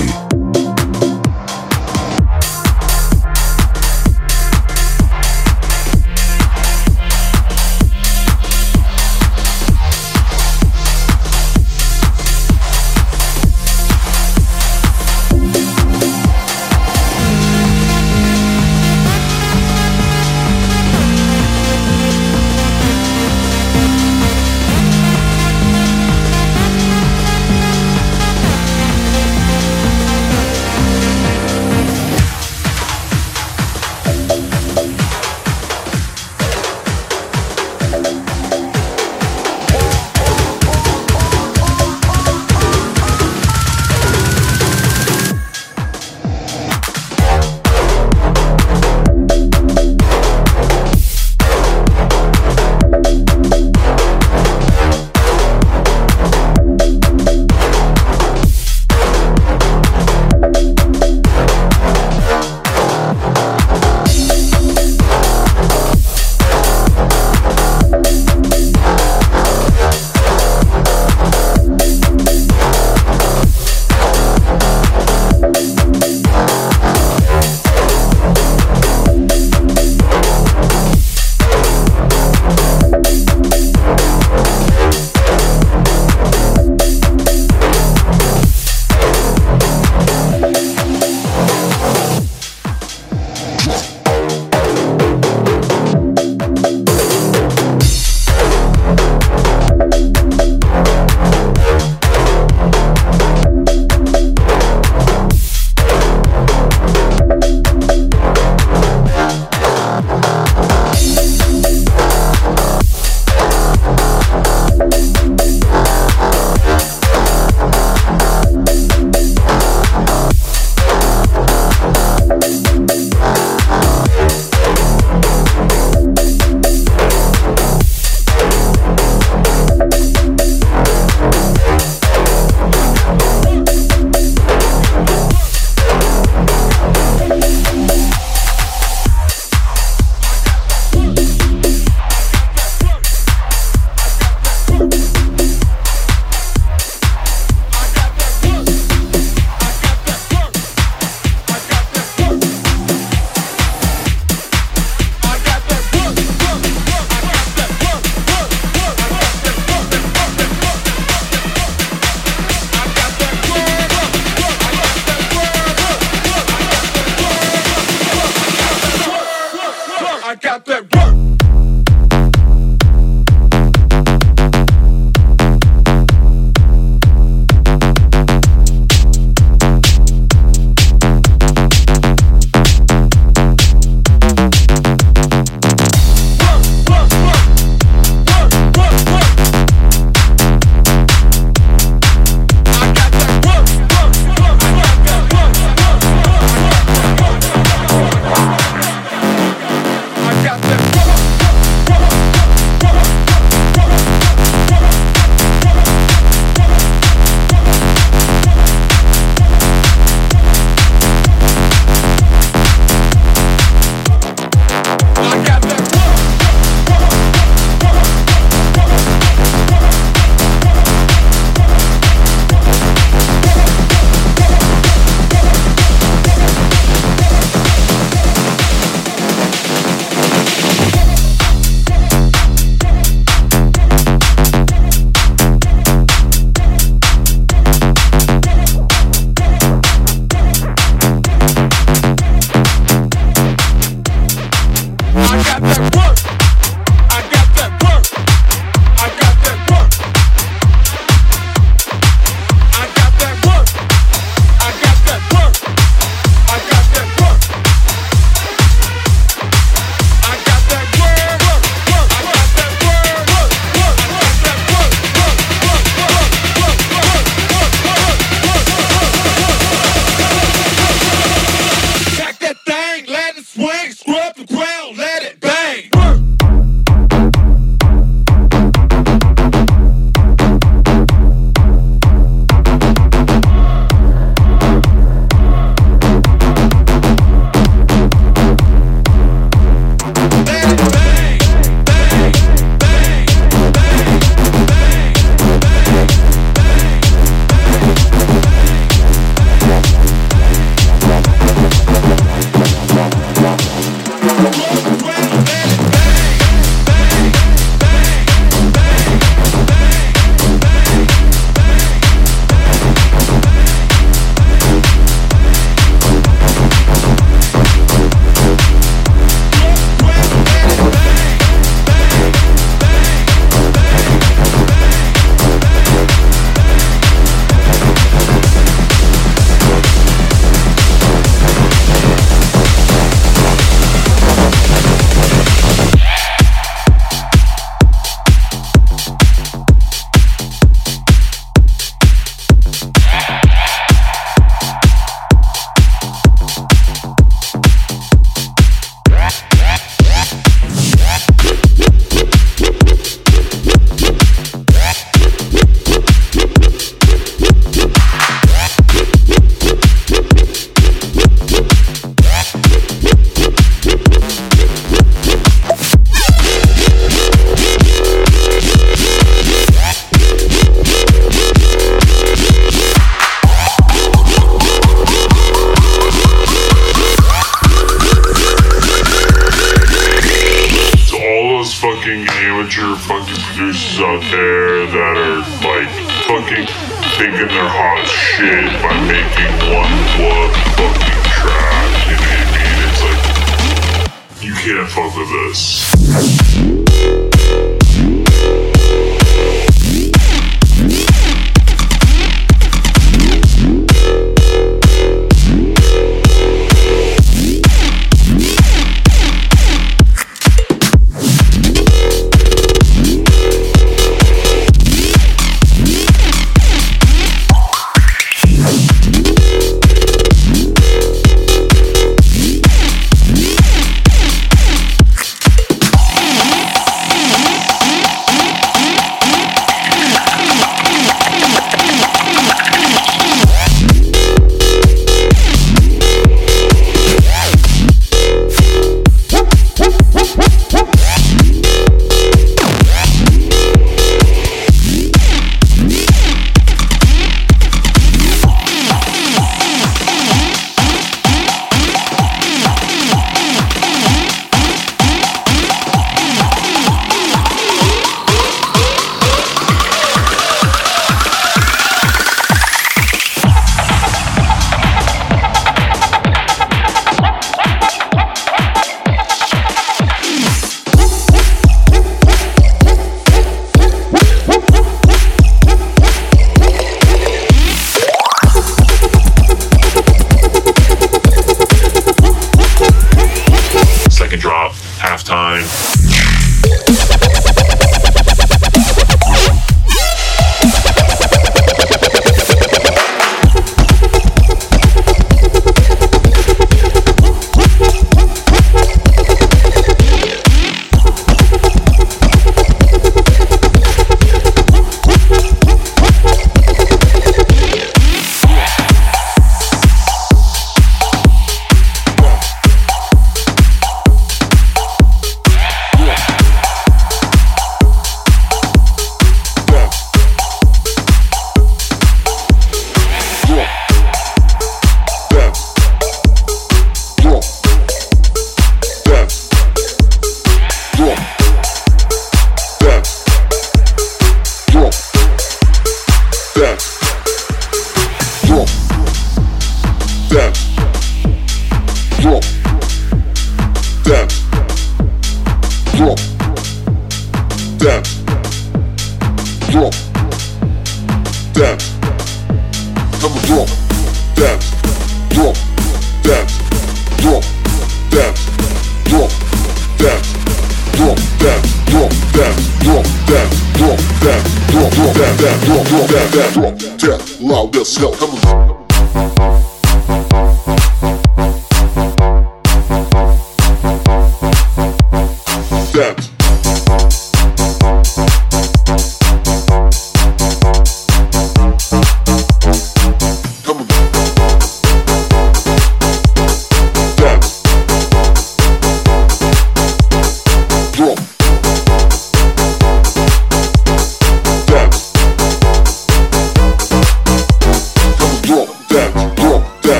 got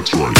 that's right.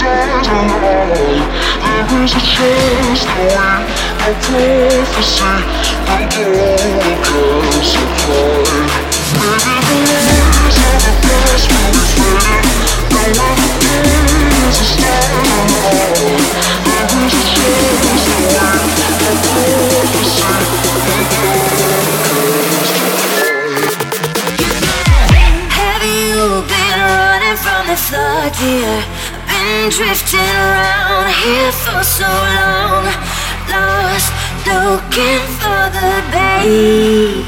stand alone There is a chance for we are prophecy That all the girls are crying Maybe the lies of the past will be faded Now everything is a stand alone There is a chance that we are prophecy That all the Have you been running from the thought, dear? Been drifting around here for so long, lost looking for the bay.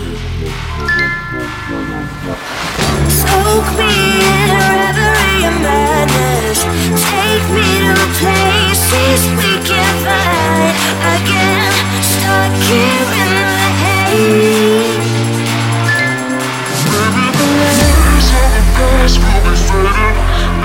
Soak me in a reverie of madness. Take me to places we can't find. again. stuck here in the haze.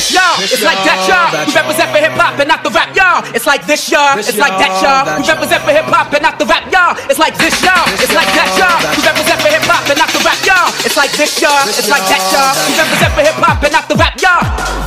this y'all, it's like that y'all. We represent for hip hop and not the rap y'all. It's like this y'all, it's like that y'all. We represent for hip hop and not the rap y'all. It's like this y'all, it's like that y'all. We represent for hip hop and not the rap y'all. It's like this y'all, it's like that y'all. We represent for hip hop and not the rap y'all.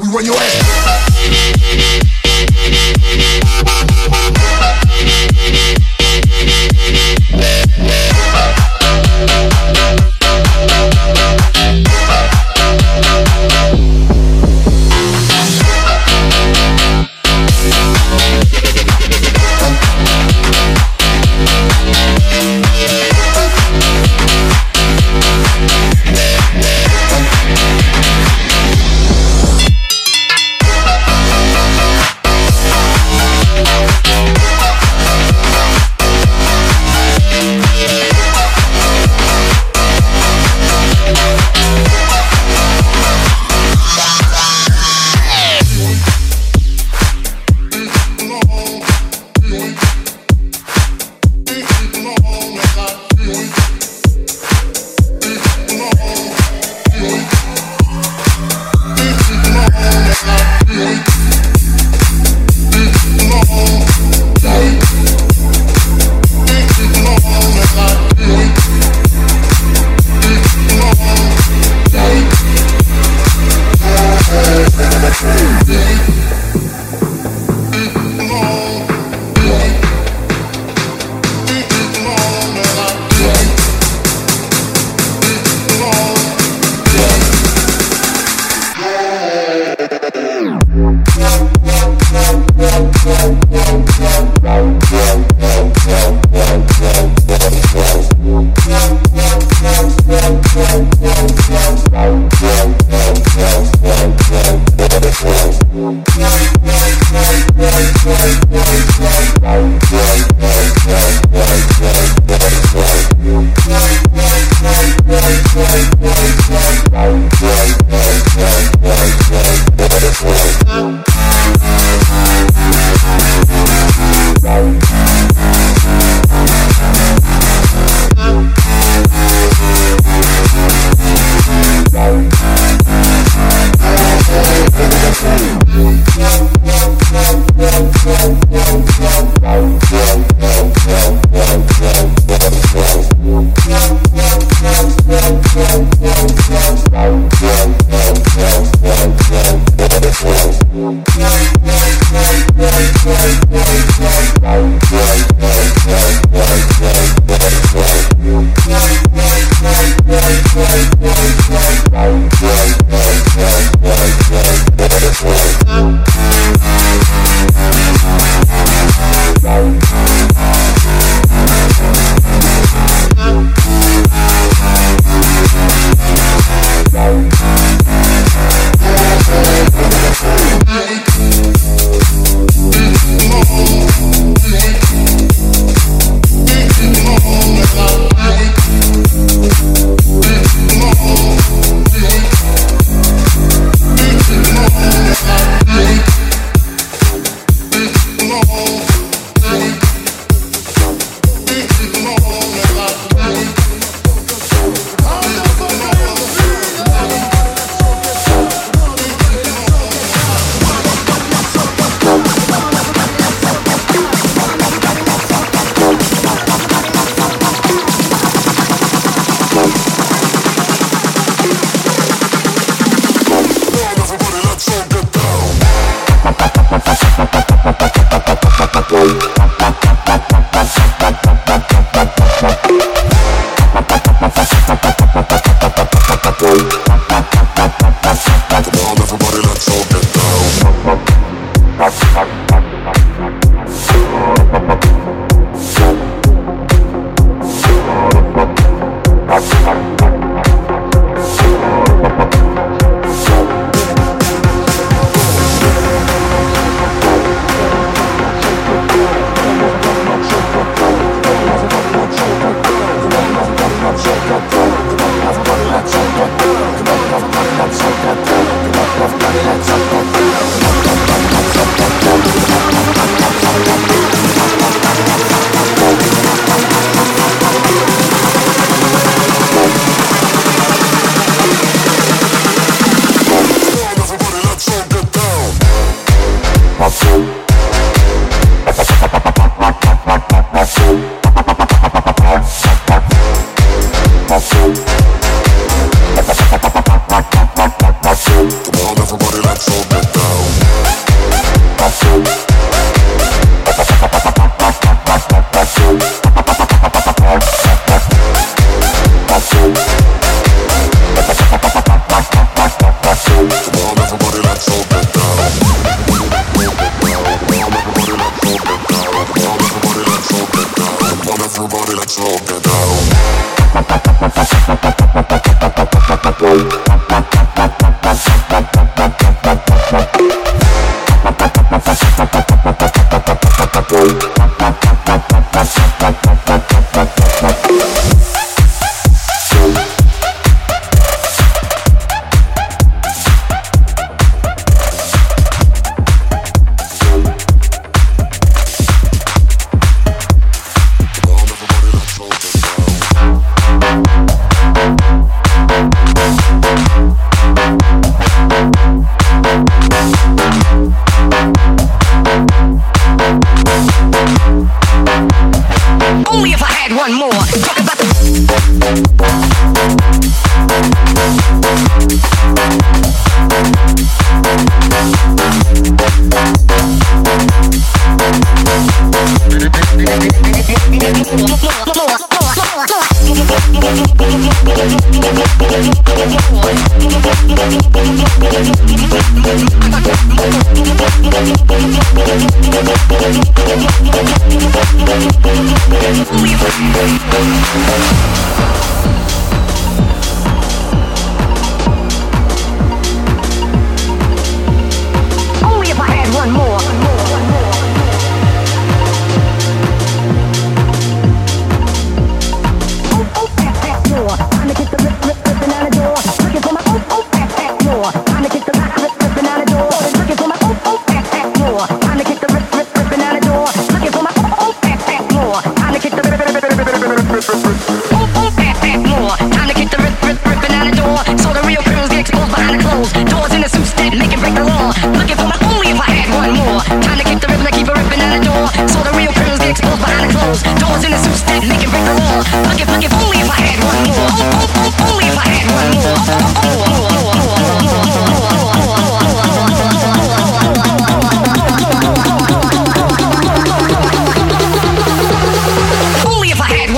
We run your ass.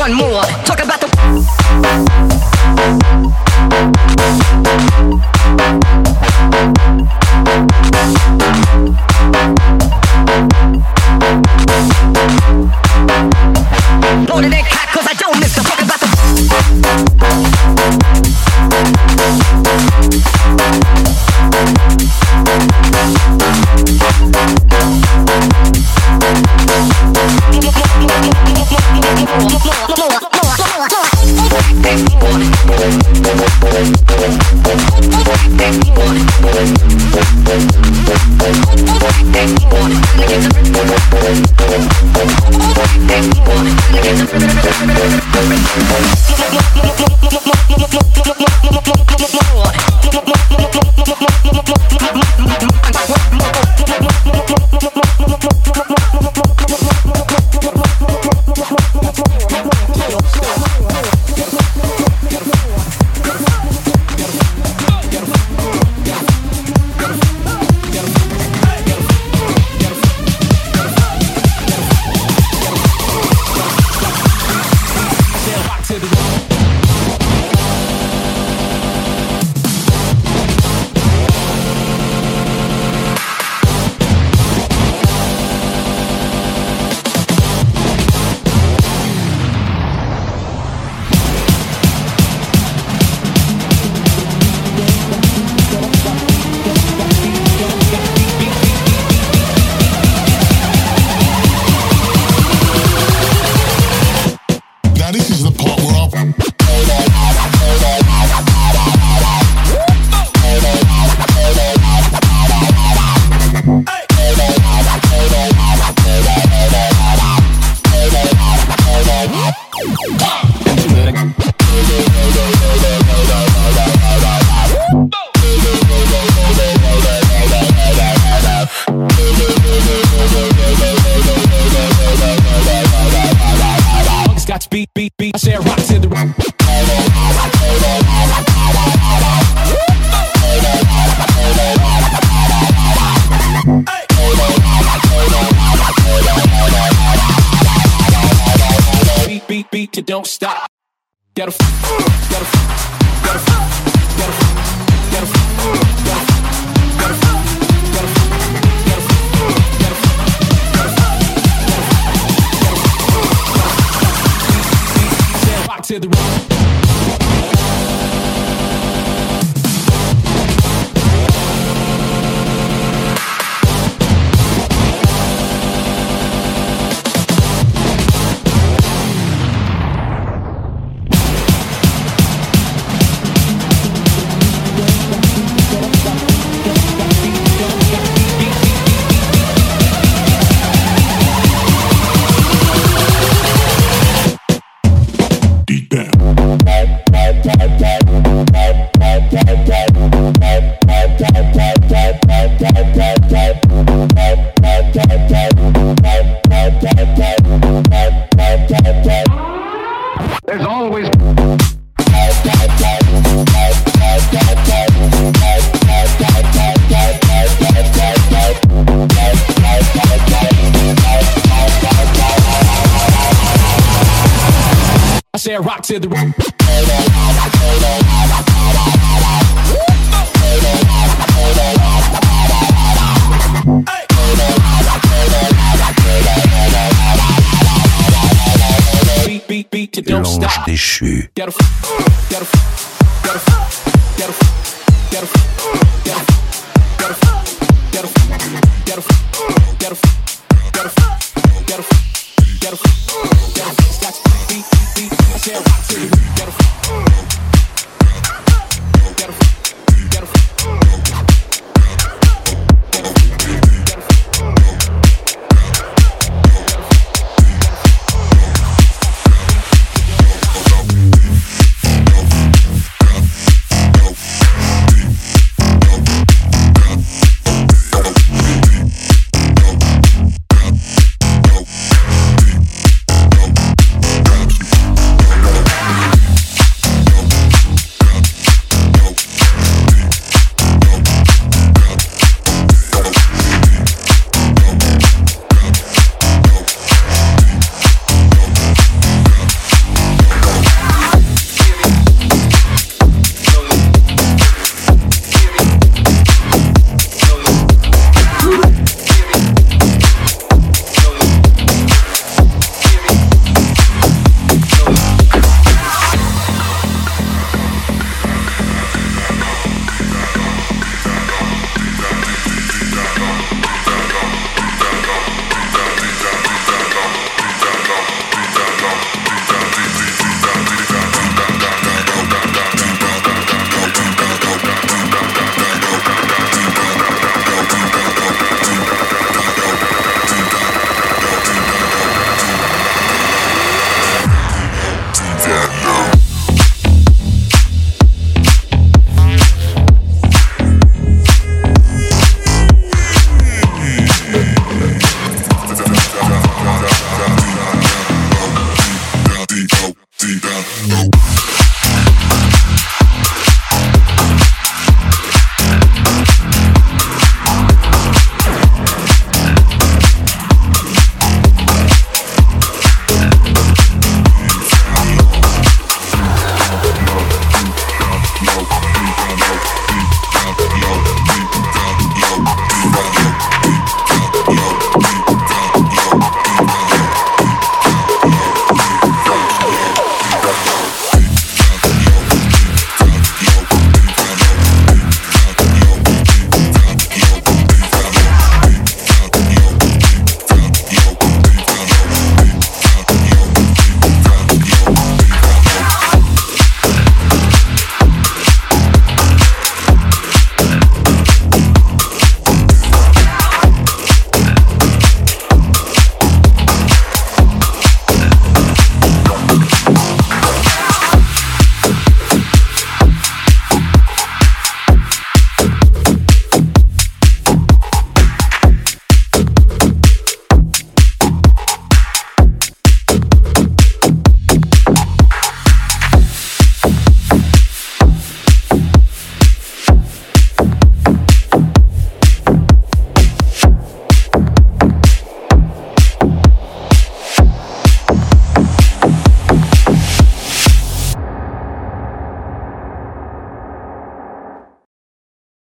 one more. Talk about to